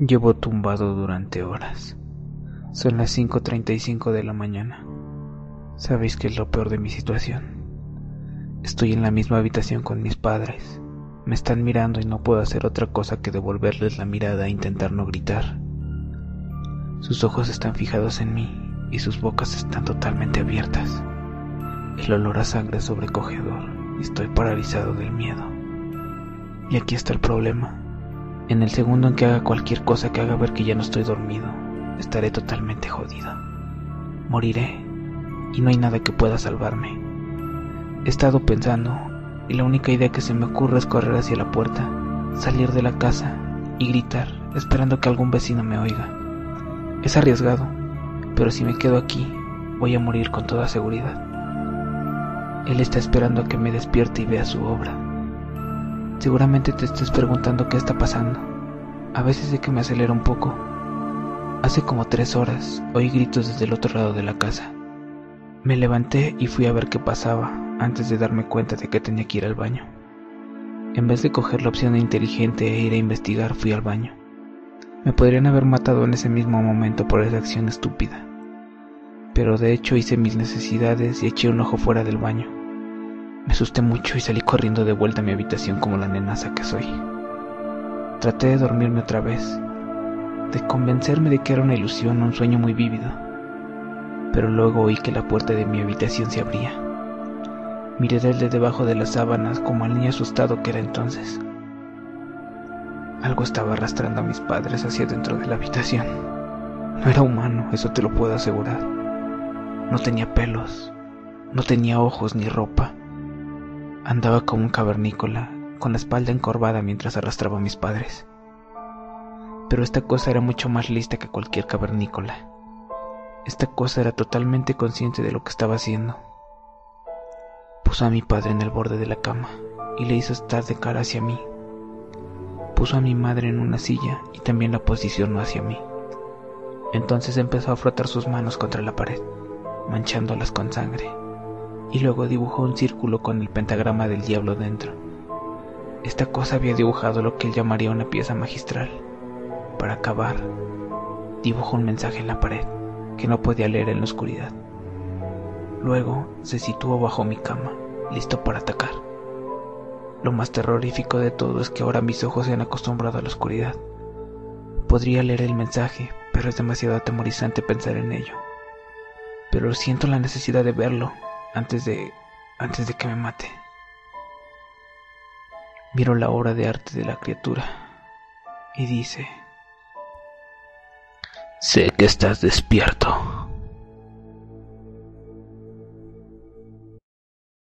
Llevo tumbado durante horas. Son las 5.35 de la mañana. ¿Sabéis qué es lo peor de mi situación? Estoy en la misma habitación con mis padres. Me están mirando y no puedo hacer otra cosa que devolverles la mirada e intentar no gritar. Sus ojos están fijados en mí y sus bocas están totalmente abiertas. El olor a sangre es sobrecogedor estoy paralizado del miedo. Y aquí está el problema. En el segundo en que haga cualquier cosa que haga ver que ya no estoy dormido, estaré totalmente jodido. Moriré y no hay nada que pueda salvarme. He estado pensando y la única idea que se me ocurre es correr hacia la puerta, salir de la casa y gritar, esperando que algún vecino me oiga. Es arriesgado, pero si me quedo aquí, voy a morir con toda seguridad. Él está esperando a que me despierte y vea su obra. Seguramente te estés preguntando qué está pasando. A veces sé que me acelera un poco. Hace como tres horas oí gritos desde el otro lado de la casa. Me levanté y fui a ver qué pasaba antes de darme cuenta de que tenía que ir al baño. En vez de coger la opción inteligente e ir a investigar, fui al baño. Me podrían haber matado en ese mismo momento por esa acción estúpida. Pero de hecho hice mis necesidades y eché un ojo fuera del baño. Me asusté mucho y salí corriendo de vuelta a mi habitación como la nenaza que soy. Traté de dormirme otra vez, de convencerme de que era una ilusión un sueño muy vívido. Pero luego oí que la puerta de mi habitación se abría. Miré desde debajo de las sábanas como al niño asustado que era entonces. Algo estaba arrastrando a mis padres hacia dentro de la habitación. No era humano, eso te lo puedo asegurar. No tenía pelos, no tenía ojos ni ropa. Andaba como un cavernícola, con la espalda encorvada mientras arrastraba a mis padres. Pero esta cosa era mucho más lista que cualquier cavernícola. Esta cosa era totalmente consciente de lo que estaba haciendo. Puso a mi padre en el borde de la cama y le hizo estar de cara hacia mí. Puso a mi madre en una silla y también la posicionó hacia mí. Entonces empezó a frotar sus manos contra la pared, manchándolas con sangre y luego dibujó un círculo con el pentagrama del diablo dentro. Esta cosa había dibujado lo que él llamaría una pieza magistral. Para acabar, dibujó un mensaje en la pared que no podía leer en la oscuridad. Luego se situó bajo mi cama, listo para atacar. Lo más terrorífico de todo es que ahora mis ojos se han acostumbrado a la oscuridad. Podría leer el mensaje, pero es demasiado atemorizante pensar en ello. Pero siento la necesidad de verlo antes de antes de que me mate. Miro la obra de arte de la criatura y dice, Sé que estás despierto.